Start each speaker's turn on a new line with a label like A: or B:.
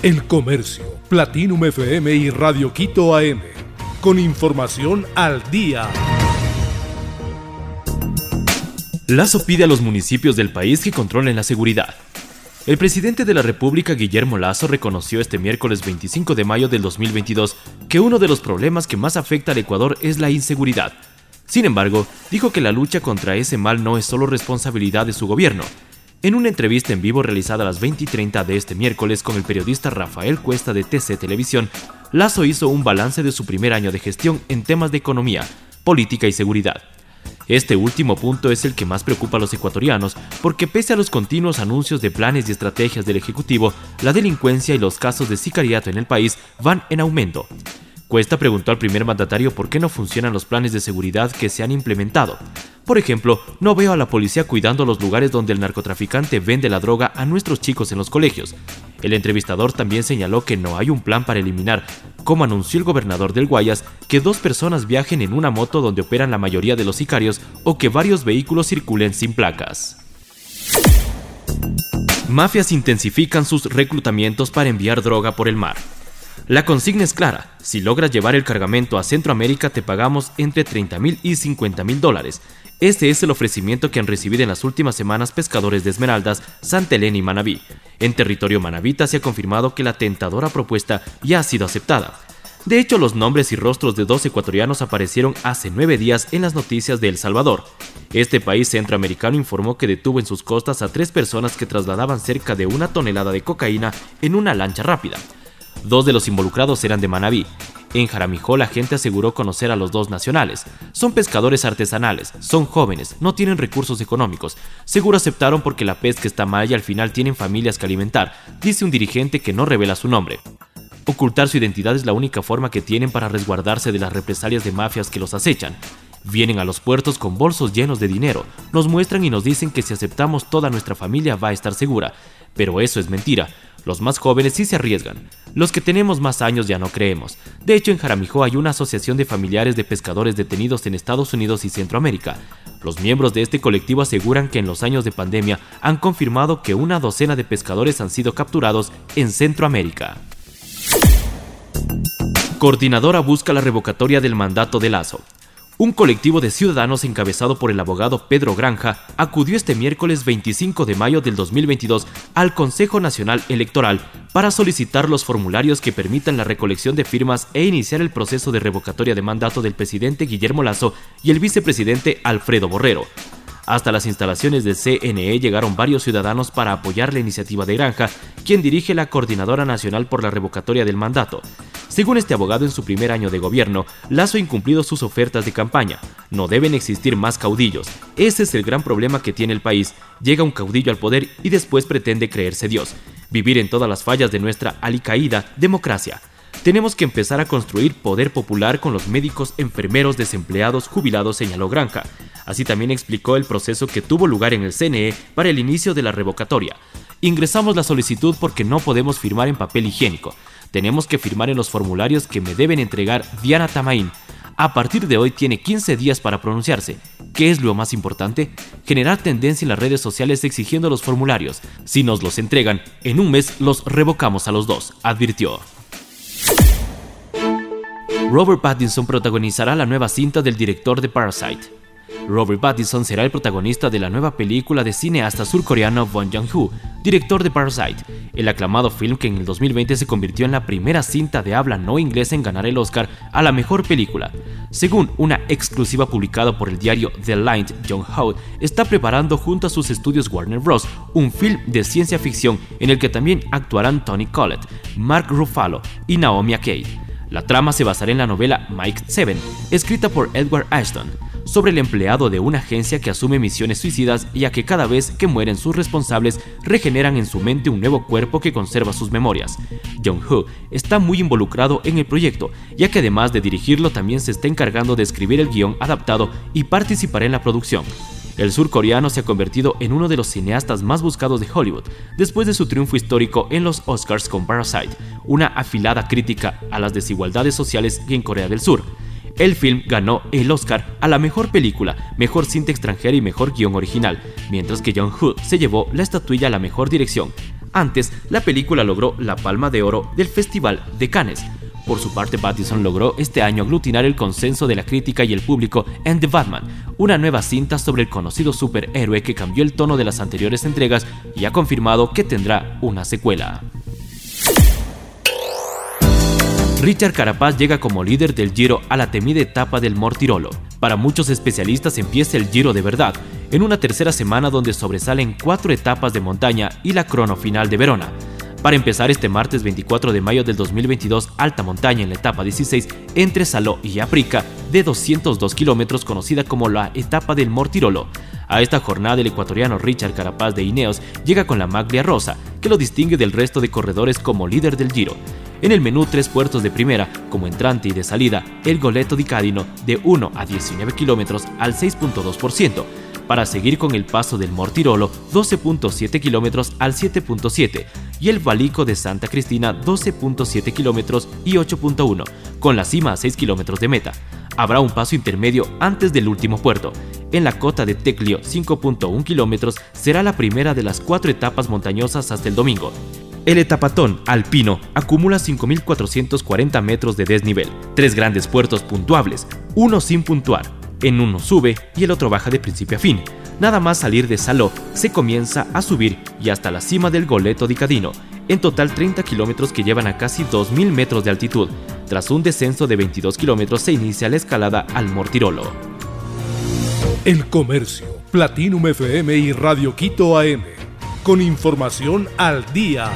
A: El Comercio, Platinum FM y Radio Quito AM. Con información al día.
B: Lazo pide a los municipios del país que controlen la seguridad. El presidente de la República, Guillermo Lazo, reconoció este miércoles 25 de mayo del 2022 que uno de los problemas que más afecta al Ecuador es la inseguridad. Sin embargo, dijo que la lucha contra ese mal no es solo responsabilidad de su gobierno. En una entrevista en vivo realizada a las 20 y 30 de este miércoles con el periodista Rafael Cuesta de TC Televisión, Lazo hizo un balance de su primer año de gestión en temas de economía, política y seguridad. Este último punto es el que más preocupa a los ecuatorianos, porque pese a los continuos anuncios de planes y estrategias del Ejecutivo, la delincuencia y los casos de sicariato en el país van en aumento. Cuesta preguntó al primer mandatario por qué no funcionan los planes de seguridad que se han implementado. Por ejemplo, no veo a la policía cuidando los lugares donde el narcotraficante vende la droga a nuestros chicos en los colegios. El entrevistador también señaló que no hay un plan para eliminar, como anunció el gobernador del Guayas, que dos personas viajen en una moto donde operan la mayoría de los sicarios o que varios vehículos circulen sin placas. Mafias intensifican sus reclutamientos para enviar droga por el mar. La consigna es clara, si logras llevar el cargamento a Centroamérica te pagamos entre 30 mil y 50 mil dólares. Este es el ofrecimiento que han recibido en las últimas semanas pescadores de Esmeraldas, Santa Elena y Manabí. En territorio manabita se ha confirmado que la tentadora propuesta ya ha sido aceptada. De hecho, los nombres y rostros de dos ecuatorianos aparecieron hace nueve días en las noticias de El Salvador. Este país centroamericano informó que detuvo en sus costas a tres personas que trasladaban cerca de una tonelada de cocaína en una lancha rápida. Dos de los involucrados eran de Manabí. En Jaramijó la gente aseguró conocer a los dos nacionales. Son pescadores artesanales, son jóvenes, no tienen recursos económicos. Seguro aceptaron porque la pesca está mal y al final tienen familias que alimentar, dice un dirigente que no revela su nombre. Ocultar su identidad es la única forma que tienen para resguardarse de las represalias de mafias que los acechan. Vienen a los puertos con bolsos llenos de dinero, nos muestran y nos dicen que si aceptamos toda nuestra familia va a estar segura. Pero eso es mentira. Los más jóvenes sí se arriesgan. Los que tenemos más años ya no creemos. De hecho, en Jaramijó hay una asociación de familiares de pescadores detenidos en Estados Unidos y Centroamérica. Los miembros de este colectivo aseguran que en los años de pandemia han confirmado que una docena de pescadores han sido capturados en Centroamérica. Coordinadora busca la revocatoria del mandato de Lazo. Un colectivo de ciudadanos encabezado por el abogado Pedro Granja acudió este miércoles 25 de mayo del 2022 al Consejo Nacional Electoral para solicitar los formularios que permitan la recolección de firmas e iniciar el proceso de revocatoria de mandato del presidente Guillermo Lazo y el vicepresidente Alfredo Borrero. Hasta las instalaciones del CNE llegaron varios ciudadanos para apoyar la iniciativa de Granja, quien dirige la Coordinadora Nacional por la Revocatoria del Mandato. Según este abogado, en su primer año de gobierno, Lazo ha incumplido sus ofertas de campaña. No deben existir más caudillos. Ese es el gran problema que tiene el país. Llega un caudillo al poder y después pretende creerse Dios. Vivir en todas las fallas de nuestra alicaída democracia. Tenemos que empezar a construir poder popular con los médicos, enfermeros, desempleados, jubilados, señaló Granja. Así también explicó el proceso que tuvo lugar en el CNE para el inicio de la revocatoria. Ingresamos la solicitud porque no podemos firmar en papel higiénico. Tenemos que firmar en los formularios que me deben entregar Diana Tamaín. A partir de hoy tiene 15 días para pronunciarse. ¿Qué es lo más importante? Generar tendencia en las redes sociales exigiendo los formularios. Si nos los entregan, en un mes los revocamos a los dos, advirtió. Robert Pattinson protagonizará la nueva cinta del director de Parasite. Robert Pattinson será el protagonista de la nueva película de cineasta surcoreano Bong Joon-ho, director de Parasite, el aclamado film que en el 2020 se convirtió en la primera cinta de habla no inglesa en ganar el Oscar a la mejor película. Según una exclusiva publicada por el diario The Line, John Howe está preparando junto a sus estudios Warner Bros. un film de ciencia ficción en el que también actuarán Tony Collette, Mark Ruffalo y Naomi Ackie. La trama se basará en la novela Mike Seven, escrita por Edward Ashton sobre el empleado de una agencia que asume misiones suicidas ya que cada vez que mueren sus responsables regeneran en su mente un nuevo cuerpo que conserva sus memorias. Jong-ho está muy involucrado en el proyecto, ya que además de dirigirlo también se está encargando de escribir el guion adaptado y participará en la producción. El surcoreano se ha convertido en uno de los cineastas más buscados de Hollywood, después de su triunfo histórico en los Oscars con Parasite, una afilada crítica a las desigualdades sociales en Corea del Sur. El film ganó el Oscar a la mejor película, mejor cinta extranjera y mejor guion original, mientras que John Hood se llevó la estatuilla a la mejor dirección. Antes, la película logró la Palma de Oro del Festival de Cannes. Por su parte, Pattison logró este año aglutinar el consenso de la crítica y el público en The Batman, una nueva cinta sobre el conocido superhéroe que cambió el tono de las anteriores entregas y ha confirmado que tendrá una secuela. Richard Carapaz llega como líder del Giro a la temida etapa del Mortirolo. Para muchos especialistas empieza el Giro de verdad, en una tercera semana donde sobresalen cuatro etapas de montaña y la crono final de Verona. Para empezar este martes 24 de mayo del 2022, alta montaña en la etapa 16 entre Saló y Aprica de 202 kilómetros conocida como la etapa del Mortirolo. A esta jornada el ecuatoriano Richard Carapaz de Ineos llega con la maglia rosa, que lo distingue del resto de corredores como líder del Giro. En el menú tres puertos de primera, como entrante y de salida, el Goleto di Cadino de 1 a 19 kilómetros al 6.2%, para seguir con el paso del Mortirolo 12.7 kilómetros al 7.7 y el Balico de Santa Cristina 12.7 kilómetros y 8.1, con la cima a 6 kilómetros de meta. Habrá un paso intermedio antes del último puerto. En la cota de Teclio 5.1 kilómetros será la primera de las cuatro etapas montañosas hasta el domingo. El etapatón alpino acumula 5.440 metros de desnivel, tres grandes puertos puntuables, uno sin puntuar. En uno sube y el otro baja de principio a fin. Nada más salir de Saló, se comienza a subir y hasta la cima del Goleto di Cadino. En total 30 kilómetros que llevan a casi 2.000 metros de altitud. Tras un descenso de 22 kilómetros se inicia la escalada al Mortirolo.
A: El Comercio, Platinum FM y Radio Quito AM. Con información al día.